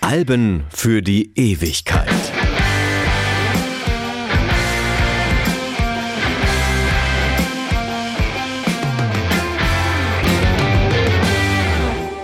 Alben für die Ewigkeit.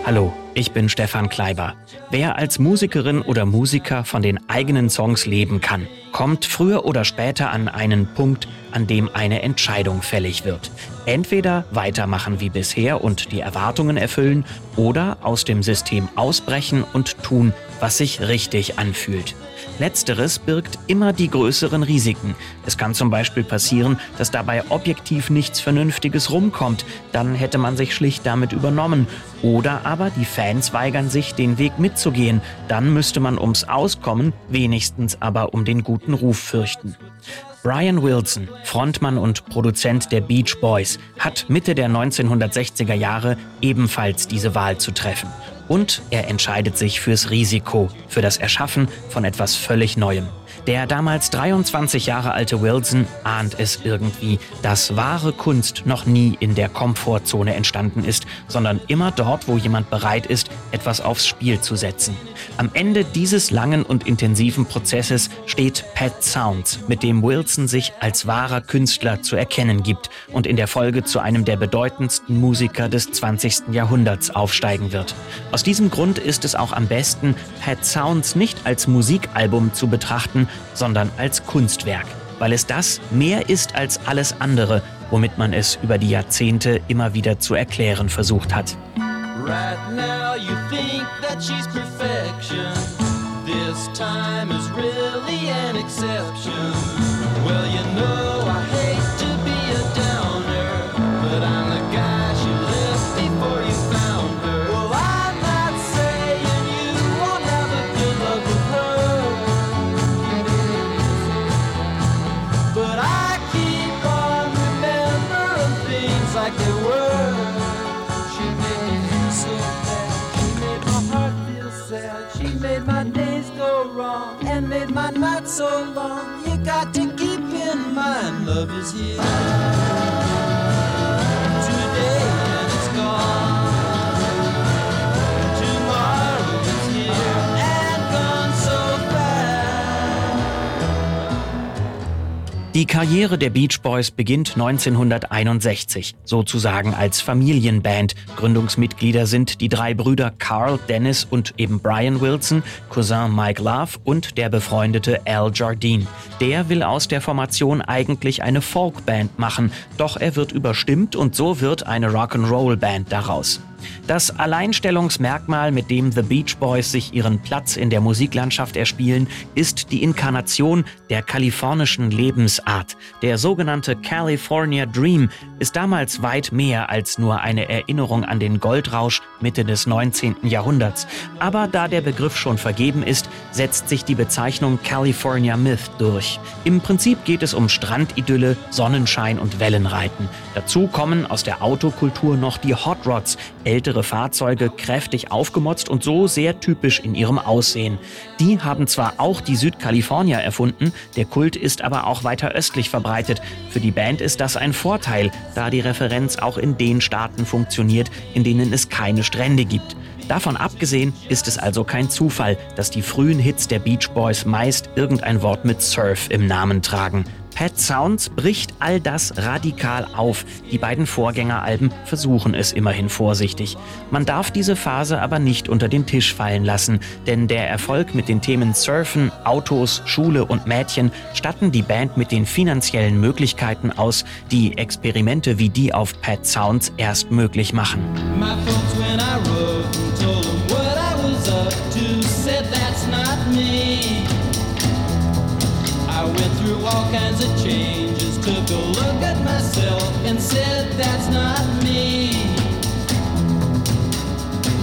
Hallo, ich bin Stefan Kleiber. Wer als Musikerin oder Musiker von den eigenen Songs leben kann, kommt früher oder später an einen Punkt, an dem eine Entscheidung fällig wird. Entweder weitermachen wie bisher und die Erwartungen erfüllen oder aus dem System ausbrechen und tun, was sich richtig anfühlt. Letzteres birgt immer die größeren Risiken. Es kann zum Beispiel passieren, dass dabei objektiv nichts Vernünftiges rumkommt. Dann hätte man sich schlicht damit übernommen. Oder aber die Fans weigern sich, den Weg mitzugehen. Dann müsste man ums Auskommen, wenigstens aber um den guten Ruf fürchten. Brian Wilson, Frontmann und Produzent der Beach Boys, hat Mitte der 1960er Jahre ebenfalls diese Wahl zu treffen. Und er entscheidet sich fürs Risiko, für das Erschaffen von etwas völlig Neuem. Der damals 23 Jahre alte Wilson ahnt es irgendwie, dass wahre Kunst noch nie in der Komfortzone entstanden ist, sondern immer dort, wo jemand bereit ist, etwas aufs Spiel zu setzen. Am Ende dieses langen und intensiven Prozesses steht Pat Sounds, mit dem Wilson sich als wahrer Künstler zu erkennen gibt und in der Folge zu einem der bedeutendsten Musiker des 20. Jahrhunderts aufsteigen wird. Aus diesem Grund ist es auch am besten, Pat Sounds nicht als Musikalbum zu betrachten, sondern als Kunstwerk, weil es das mehr ist als alles andere, womit man es über die Jahrzehnte immer wieder zu erklären versucht hat. Right now you think that she's perfection. This time is really an exception. Wrong and made my night so long. You got to keep in mind, love is here. Die Karriere der Beach Boys beginnt 1961, sozusagen als Familienband. Gründungsmitglieder sind die drei Brüder Carl, Dennis und eben Brian Wilson, Cousin Mike Love und der befreundete Al Jardine. Der will aus der Formation eigentlich eine Folkband machen, doch er wird überstimmt und so wird eine Rock'n'Roll-Band daraus. Das Alleinstellungsmerkmal, mit dem The Beach Boys sich ihren Platz in der Musiklandschaft erspielen, ist die Inkarnation der kalifornischen Lebensart. Der sogenannte California Dream ist damals weit mehr als nur eine Erinnerung an den Goldrausch Mitte des 19. Jahrhunderts. Aber da der Begriff schon vergeben ist, setzt sich die Bezeichnung California Myth durch. Im Prinzip geht es um Strandidylle, Sonnenschein und Wellenreiten. Dazu kommen aus der Autokultur noch die Hot Rods, ältere Fahrzeuge kräftig aufgemotzt und so sehr typisch in ihrem Aussehen. Die haben zwar auch die Südkalifornier erfunden, der Kult ist aber auch weiter östlich verbreitet. Für die Band ist das ein Vorteil, da die Referenz auch in den Staaten funktioniert, in denen es keine Strände gibt. Davon abgesehen ist es also kein Zufall, dass die frühen Hits der Beach Boys meist irgendein Wort mit Surf im Namen tragen. Pet Sounds bricht all das radikal auf. Die beiden Vorgängeralben versuchen es immerhin vorsichtig. Man darf diese Phase aber nicht unter den Tisch fallen lassen, denn der Erfolg mit den Themen Surfen, Autos, Schule und Mädchen statten die Band mit den finanziellen Möglichkeiten aus, die Experimente wie die auf Pet Sounds erst möglich machen. My all kinds of changes, took a look at myself and said that's not me.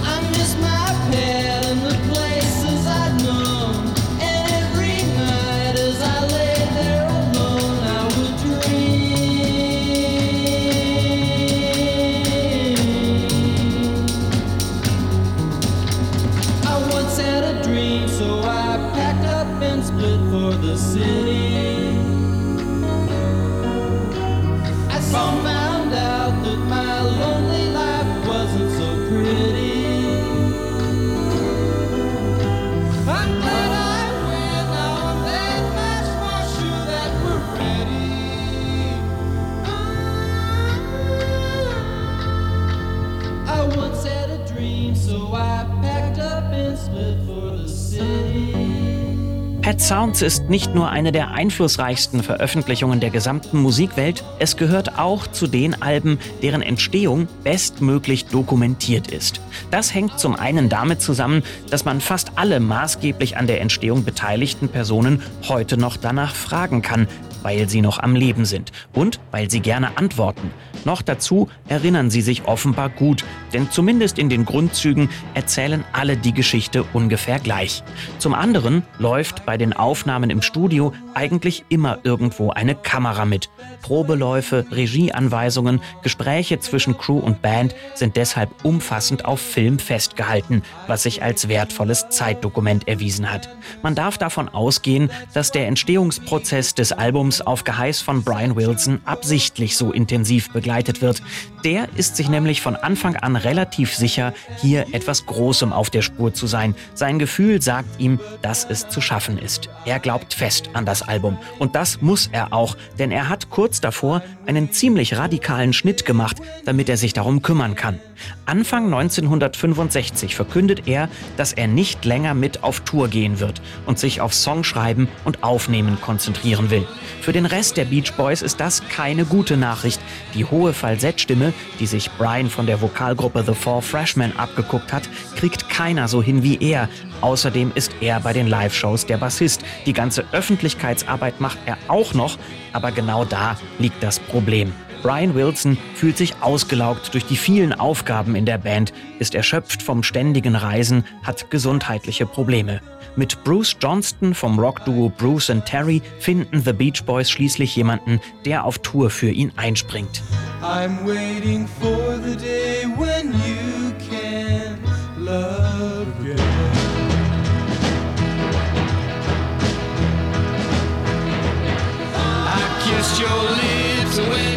I miss my pet Sounds ist nicht nur eine der einflussreichsten Veröffentlichungen der gesamten Musikwelt, es gehört auch zu den Alben, deren Entstehung bestmöglich dokumentiert ist. Das hängt zum einen damit zusammen, dass man fast alle maßgeblich an der Entstehung beteiligten Personen heute noch danach fragen kann, weil sie noch am Leben sind und weil sie gerne antworten. Noch dazu erinnern sie sich offenbar gut, denn zumindest in den Grundzügen erzählen alle die Geschichte ungefähr gleich. Zum anderen läuft bei den Aufnahmen im Studio eigentlich immer irgendwo eine Kamera mit. Probeläufe, Regieanweisungen, Gespräche zwischen Crew und Band sind deshalb umfassend auf Film festgehalten, was sich als wertvolles Zeitdokument erwiesen hat. Man darf davon ausgehen, dass der Entstehungsprozess des Albums auf Geheiß von Brian Wilson absichtlich so intensiv begleitet begleitet wird. Der ist sich nämlich von Anfang an relativ sicher, hier etwas Großem auf der Spur zu sein. Sein Gefühl sagt ihm, dass es zu schaffen ist. Er glaubt fest an das Album. Und das muss er auch, denn er hat kurz davor einen ziemlich radikalen Schnitt gemacht, damit er sich darum kümmern kann. Anfang 1965 verkündet er, dass er nicht länger mit auf Tour gehen wird und sich auf Songschreiben und Aufnehmen konzentrieren will. Für den Rest der Beach Boys ist das keine gute Nachricht. Die hohe Falsettstimme, die sich Brian von der Vokalgruppe The Four Freshmen abgeguckt hat, kriegt keiner so hin wie er. Außerdem ist er bei den Live-Shows der Bassist. Die ganze Öffentlichkeitsarbeit macht er auch noch, aber genau da liegt das Problem. Brian Wilson fühlt sich ausgelaugt durch die vielen Aufgaben in der Band, ist erschöpft vom ständigen Reisen, hat gesundheitliche Probleme. Mit Bruce Johnston vom Rockduo Bruce and Terry finden The Beach Boys schließlich jemanden, der auf Tour für ihn einspringt. I'm waiting for the day when you can love again. I kissed your lips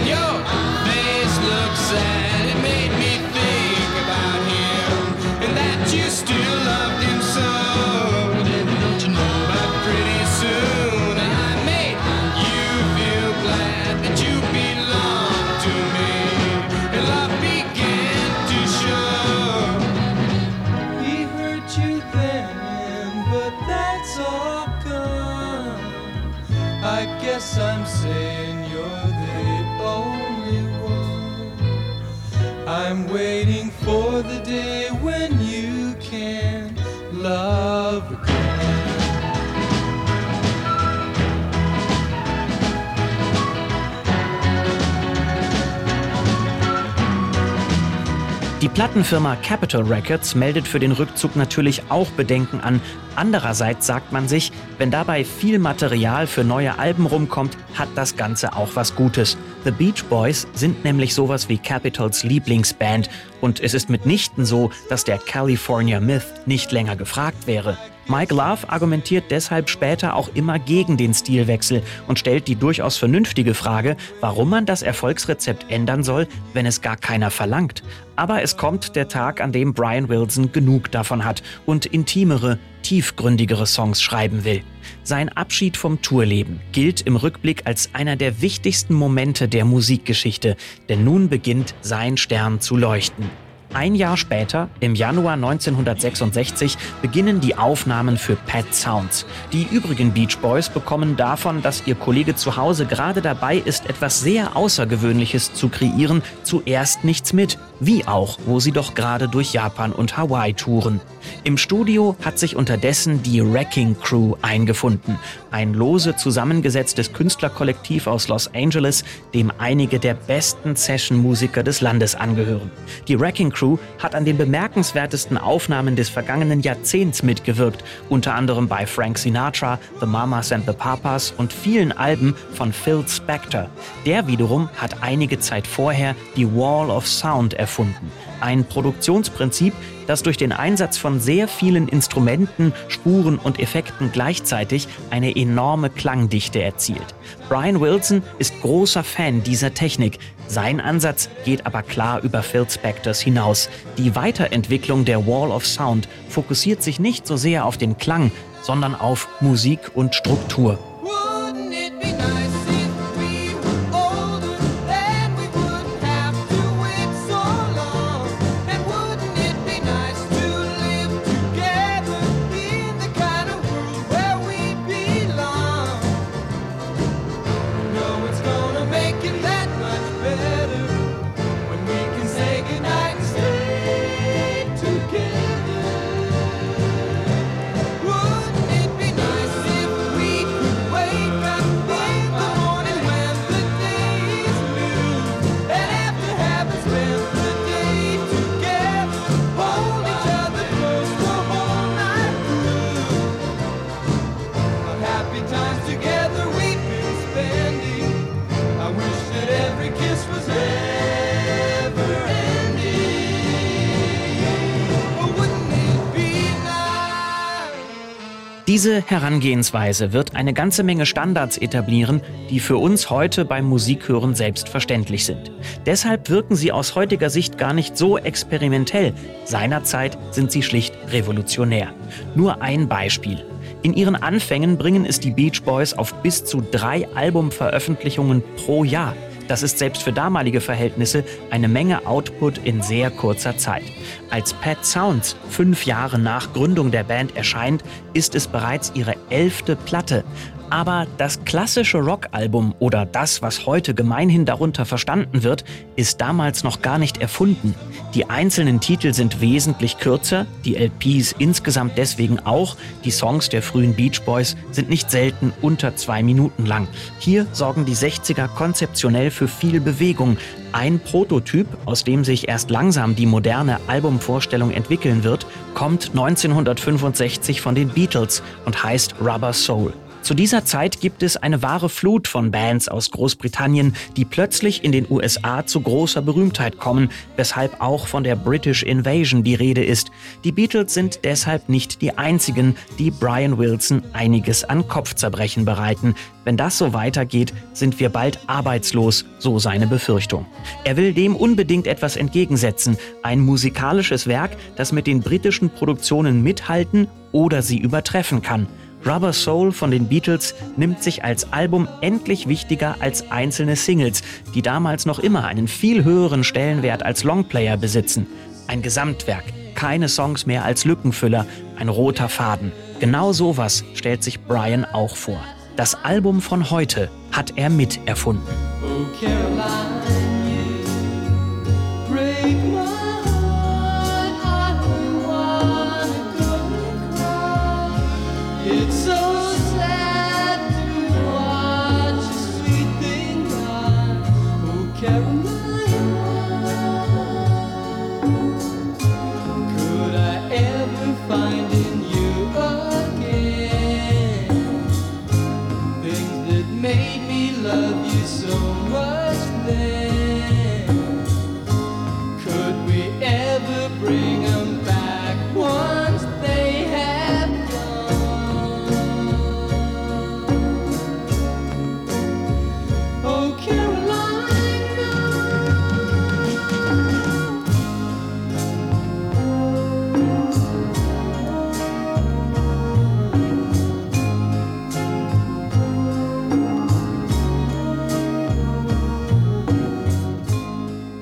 guess I'm saying you're the only one. I'm waiting for the day when you can love Die Plattenfirma Capitol Records meldet für den Rückzug natürlich auch Bedenken an. Andererseits sagt man sich, wenn dabei viel Material für neue Alben rumkommt, hat das Ganze auch was Gutes. The Beach Boys sind nämlich sowas wie Capitols Lieblingsband und es ist mitnichten so, dass der California Myth nicht länger gefragt wäre. Mike Love argumentiert deshalb später auch immer gegen den Stilwechsel und stellt die durchaus vernünftige Frage, warum man das Erfolgsrezept ändern soll, wenn es gar keiner verlangt. Aber es kommt der Tag, an dem Brian Wilson genug davon hat und intimere, tiefgründigere Songs schreiben will. Sein Abschied vom Tourleben gilt im Rückblick als einer der wichtigsten Momente der Musikgeschichte, denn nun beginnt sein Stern zu leuchten. Ein Jahr später, im Januar 1966, beginnen die Aufnahmen für Pet Sounds. Die übrigen Beach Boys bekommen davon, dass ihr Kollege zu Hause gerade dabei ist, etwas sehr Außergewöhnliches zu kreieren, zuerst nichts mit. Wie auch, wo sie doch gerade durch Japan und Hawaii touren. Im Studio hat sich unterdessen die Wrecking Crew eingefunden. Ein lose zusammengesetztes Künstlerkollektiv aus Los Angeles, dem einige der besten Session-Musiker des Landes angehören. Die Wrecking Crew hat an den bemerkenswertesten Aufnahmen des vergangenen Jahrzehnts mitgewirkt, unter anderem bei Frank Sinatra, The Mamas and the Papas und vielen Alben von Phil Spector. Der wiederum hat einige Zeit vorher die Wall of Sound erfunden, ein Produktionsprinzip, das durch den Einsatz von sehr vielen Instrumenten, Spuren und Effekten gleichzeitig eine enorme Klangdichte erzielt. Brian Wilson ist großer Fan dieser Technik. Sein Ansatz geht aber klar über Phil Spectors hinaus. Die Weiterentwicklung der Wall of Sound fokussiert sich nicht so sehr auf den Klang, sondern auf Musik und Struktur. Diese Herangehensweise wird eine ganze Menge Standards etablieren, die für uns heute beim Musikhören selbstverständlich sind. Deshalb wirken sie aus heutiger Sicht gar nicht so experimentell. Seinerzeit sind sie schlicht revolutionär. Nur ein Beispiel. In ihren Anfängen bringen es die Beach Boys auf bis zu drei Albumveröffentlichungen pro Jahr. Das ist selbst für damalige Verhältnisse eine Menge Output in sehr kurzer Zeit. Als Pat Sounds fünf Jahre nach Gründung der Band erscheint, ist es bereits ihre elfte Platte. Aber das klassische Rockalbum oder das, was heute gemeinhin darunter verstanden wird, ist damals noch gar nicht erfunden. Die einzelnen Titel sind wesentlich kürzer, die LPs insgesamt deswegen auch. Die Songs der frühen Beach Boys sind nicht selten unter zwei Minuten lang. Hier sorgen die 60er konzeptionell für viel Bewegung. Ein Prototyp, aus dem sich erst langsam die moderne Albumvorstellung entwickeln wird, kommt 1965 von den Beatles und heißt Rubber Soul. Zu dieser Zeit gibt es eine wahre Flut von Bands aus Großbritannien, die plötzlich in den USA zu großer Berühmtheit kommen, weshalb auch von der British Invasion die Rede ist. Die Beatles sind deshalb nicht die einzigen, die Brian Wilson einiges an Kopfzerbrechen bereiten. Wenn das so weitergeht, sind wir bald arbeitslos, so seine Befürchtung. Er will dem unbedingt etwas entgegensetzen, ein musikalisches Werk, das mit den britischen Produktionen mithalten oder sie übertreffen kann. Rubber Soul von den Beatles nimmt sich als Album endlich wichtiger als einzelne Singles, die damals noch immer einen viel höheren Stellenwert als Longplayer besitzen. Ein Gesamtwerk, keine Songs mehr als Lückenfüller, ein roter Faden. Genau sowas stellt sich Brian auch vor. Das Album von heute hat er mit erfunden. Oh,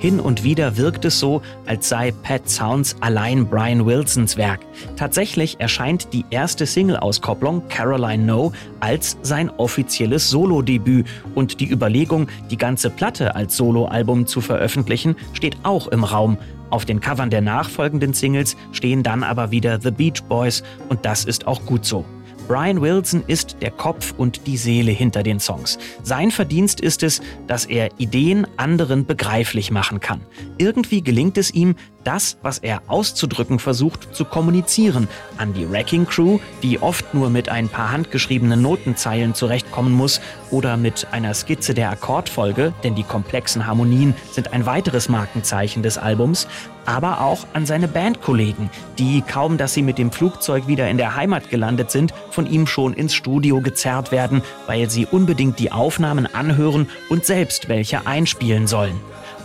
Hin und wieder wirkt es so, als sei Pat Sounds allein Brian Wilsons Werk. Tatsächlich erscheint die erste Single-Auskopplung Caroline No als sein offizielles Solo-Debüt und die Überlegung, die ganze Platte als Soloalbum zu veröffentlichen, steht auch im Raum. Auf den Covern der nachfolgenden Singles stehen dann aber wieder The Beach Boys und das ist auch gut so. Brian Wilson ist der Kopf und die Seele hinter den Songs. Sein Verdienst ist es, dass er Ideen anderen begreiflich machen kann. Irgendwie gelingt es ihm, das, was er auszudrücken versucht, zu kommunizieren an die Wrecking Crew, die oft nur mit ein paar handgeschriebenen Notenzeilen zurechtkommen muss oder mit einer Skizze der Akkordfolge, denn die komplexen Harmonien sind ein weiteres Markenzeichen des Albums, aber auch an seine Bandkollegen, die kaum, dass sie mit dem Flugzeug wieder in der Heimat gelandet sind, von ihm schon ins Studio gezerrt werden, weil sie unbedingt die Aufnahmen anhören und selbst welche einspielen sollen.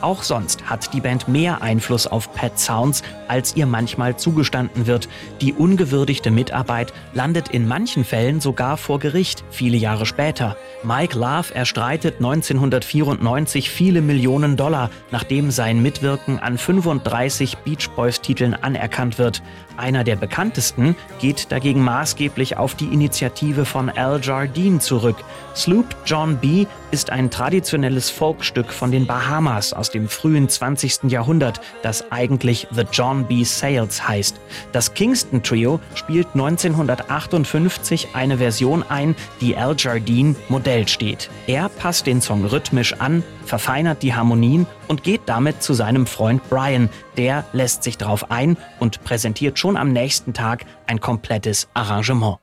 Auch sonst hat die Band mehr Einfluss auf Pat Sounds, als ihr manchmal zugestanden wird. Die ungewürdigte Mitarbeit landet in manchen Fällen sogar vor Gericht, viele Jahre später. Mike Love erstreitet 1994 viele Millionen Dollar, nachdem sein Mitwirken an 35 Beach Boys Titeln anerkannt wird. Einer der bekanntesten geht dagegen maßgeblich auf die Initiative von Al Jardine zurück. Sloop John B. ist ein traditionelles Folkstück von den Bahamas aus dem frühen 20. Jahrhundert, das eigentlich The John B. Sales heißt. Das Kingston Trio spielt 1958 eine Version ein, die Al Jardine Modell steht. Er passt den Song rhythmisch an, verfeinert die Harmonien und geht damit zu seinem Freund Brian. Der lässt sich darauf ein und präsentiert schon am nächsten Tag ein komplettes Arrangement.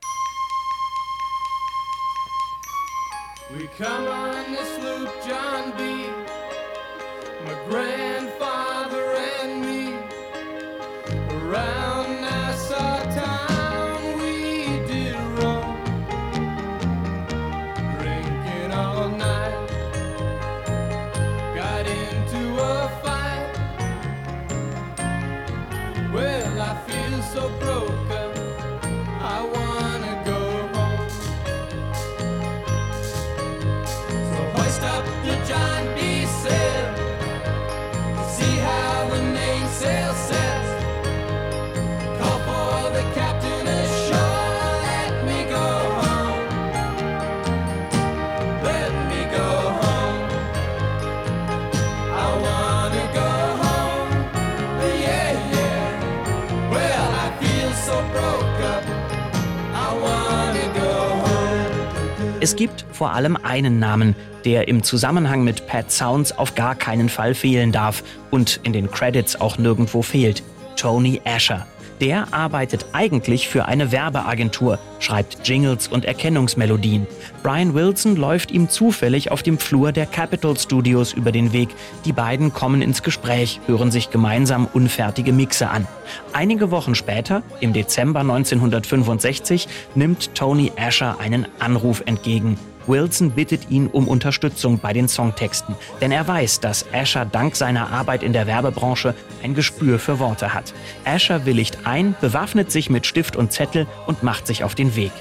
Es gibt vor allem einen Namen, der im Zusammenhang mit Pat Sounds auf gar keinen Fall fehlen darf und in den Credits auch nirgendwo fehlt. Tony Asher. Der arbeitet eigentlich für eine Werbeagentur, schreibt Jingles und Erkennungsmelodien. Brian Wilson läuft ihm zufällig auf dem Flur der Capitol Studios über den Weg. Die beiden kommen ins Gespräch, hören sich gemeinsam unfertige Mixe an. Einige Wochen später, im Dezember 1965, nimmt Tony Asher einen Anruf entgegen. Wilson bittet ihn um Unterstützung bei den Songtexten, denn er weiß, dass Asher dank seiner Arbeit in der Werbebranche ein Gespür für Worte hat. Asher willigt ein, bewaffnet sich mit Stift und Zettel und macht sich auf den Weg.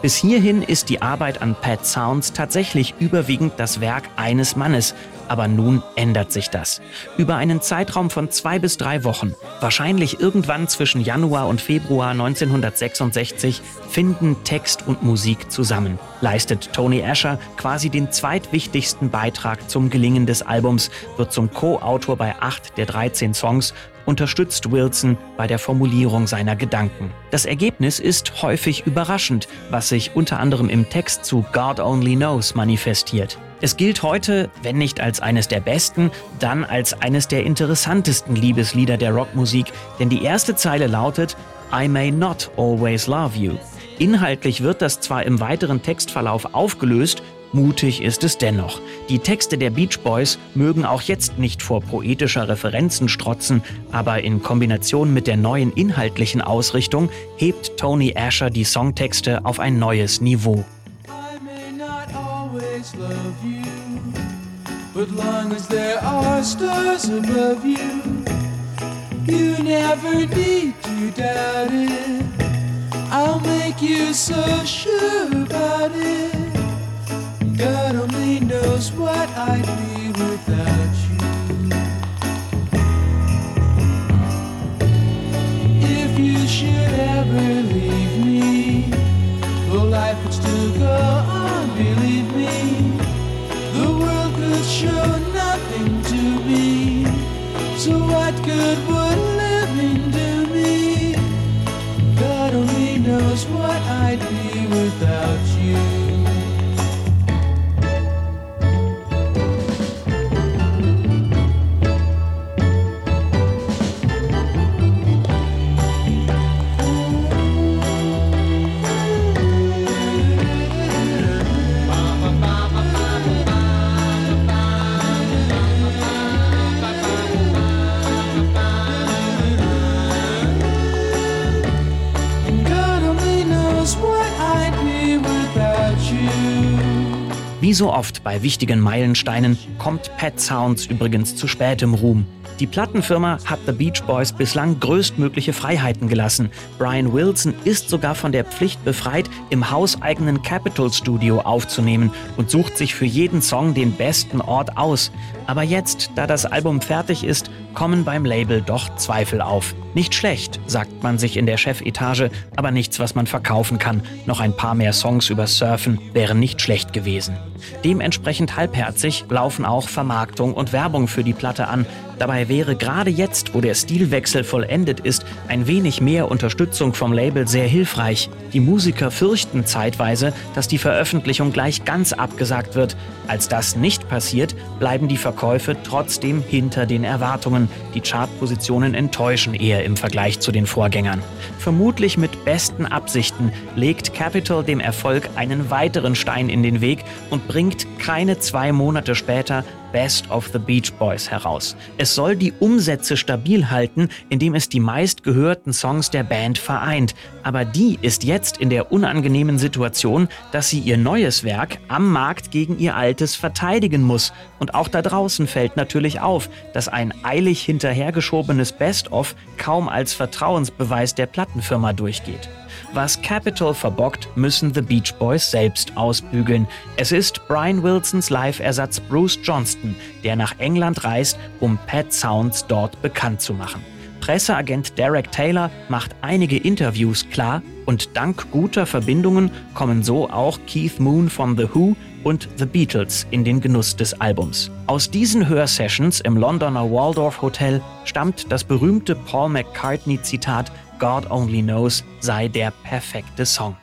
Bis hierhin ist die Arbeit an Pat Sounds tatsächlich überwiegend das Werk eines Mannes, aber nun ändert sich das. Über einen Zeitraum von zwei bis drei Wochen, wahrscheinlich irgendwann zwischen Januar und Februar 1966, finden Text und Musik zusammen. Leistet Tony Asher quasi den zweitwichtigsten Beitrag zum Gelingen des Albums, wird zum Co-Autor bei acht der 13 Songs unterstützt Wilson bei der Formulierung seiner Gedanken. Das Ergebnis ist häufig überraschend, was sich unter anderem im Text zu God Only Knows manifestiert. Es gilt heute, wenn nicht als eines der besten, dann als eines der interessantesten Liebeslieder der Rockmusik, denn die erste Zeile lautet I may not always love you. Inhaltlich wird das zwar im weiteren Textverlauf aufgelöst, Mutig ist es dennoch. Die Texte der Beach Boys mögen auch jetzt nicht vor poetischer Referenzen strotzen, aber in Kombination mit der neuen inhaltlichen Ausrichtung hebt Tony Asher die Songtexte auf ein neues Niveau. But long as there are stars above you, you never need to doubt it. I'll make you so sure about it. Knows what I'd be without you. Wie so oft bei wichtigen Meilensteinen kommt Pet Sounds übrigens zu spätem Ruhm. Die Plattenfirma hat The Beach Boys bislang größtmögliche Freiheiten gelassen. Brian Wilson ist sogar von der Pflicht befreit, im hauseigenen Capitol Studio aufzunehmen und sucht sich für jeden Song den besten Ort aus. Aber jetzt, da das Album fertig ist, kommen beim Label doch Zweifel auf. Nicht schlecht, sagt man sich in der Chefetage, aber nichts, was man verkaufen kann. Noch ein paar mehr Songs über Surfen wären nicht schlecht gewesen. Dementsprechend halbherzig laufen auch Vermarktung und Werbung für die Platte an. Dabei wäre gerade jetzt, wo der Stilwechsel vollendet ist, ein wenig mehr Unterstützung vom Label sehr hilfreich. Die Musiker fürchten zeitweise, dass die Veröffentlichung gleich ganz abgesagt wird. Als das nicht passiert, bleiben die Verkäufe trotzdem hinter den Erwartungen. Die Chartpositionen enttäuschen eher im Vergleich zu den Vorgängern. Vermutlich mit besten Absichten legt Capitol dem Erfolg einen weiteren Stein in den Weg und bringt keine zwei Monate später Best of the Beach Boys heraus. Es soll die Umsätze stabil halten, indem es die meistgehörten Songs der Band vereint. Aber die ist jetzt in der unangenehmen Situation, dass sie ihr neues Werk am Markt gegen ihr altes verteidigen muss. Und auch da draußen fällt natürlich auf, dass ein eilig hinterhergeschobenes Best-of kaum als Vertrauensbeweis der Plattenfirma durchgeht. Was Capitol verbockt, müssen The Beach Boys selbst ausbügeln. Es ist Brian Wilsons Live-Ersatz Bruce Johnston, der nach England reist, um Pet Sounds dort bekannt zu machen. Presseagent Derek Taylor macht einige Interviews klar und dank guter Verbindungen kommen so auch Keith Moon von The Who und The Beatles in den Genuss des Albums. Aus diesen Hörsessions im Londoner Waldorf Hotel stammt das berühmte Paul McCartney-Zitat God Only Knows sei der perfekte Song.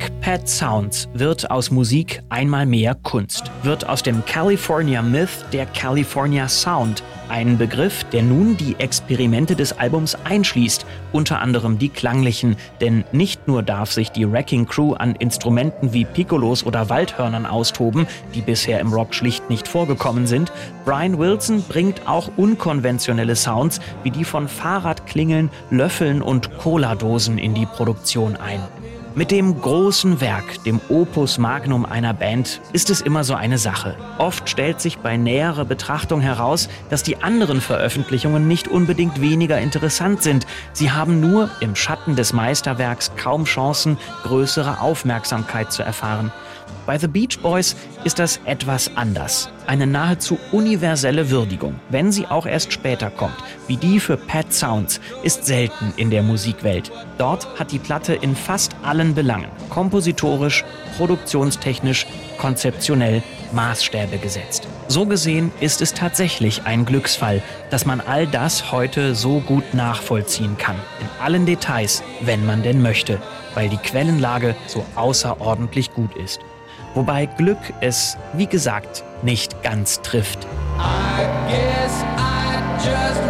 Dank Pat Sounds wird aus Musik einmal mehr Kunst, wird aus dem California Myth der California Sound, ein Begriff, der nun die Experimente des Albums einschließt, unter anderem die klanglichen, denn nicht nur darf sich die Wrecking Crew an Instrumenten wie Piccolos oder Waldhörnern austoben, die bisher im Rock schlicht nicht vorgekommen sind, Brian Wilson bringt auch unkonventionelle Sounds wie die von Fahrradklingeln, Löffeln und Cola-Dosen in die Produktion ein. Mit dem großen Werk, dem Opus Magnum einer Band, ist es immer so eine Sache. Oft stellt sich bei näherer Betrachtung heraus, dass die anderen Veröffentlichungen nicht unbedingt weniger interessant sind. Sie haben nur im Schatten des Meisterwerks kaum Chancen, größere Aufmerksamkeit zu erfahren. Bei The Beach Boys ist das etwas anders. Eine nahezu universelle Würdigung, wenn sie auch erst später kommt, wie die für Pat Sounds, ist selten in der Musikwelt. Dort hat die Platte in fast allen Belangen, kompositorisch, produktionstechnisch, konzeptionell Maßstäbe gesetzt. So gesehen ist es tatsächlich ein Glücksfall, dass man all das heute so gut nachvollziehen kann, in allen Details, wenn man denn möchte, weil die Quellenlage so außerordentlich gut ist wobei Glück es, wie gesagt, nicht ganz trifft. I guess I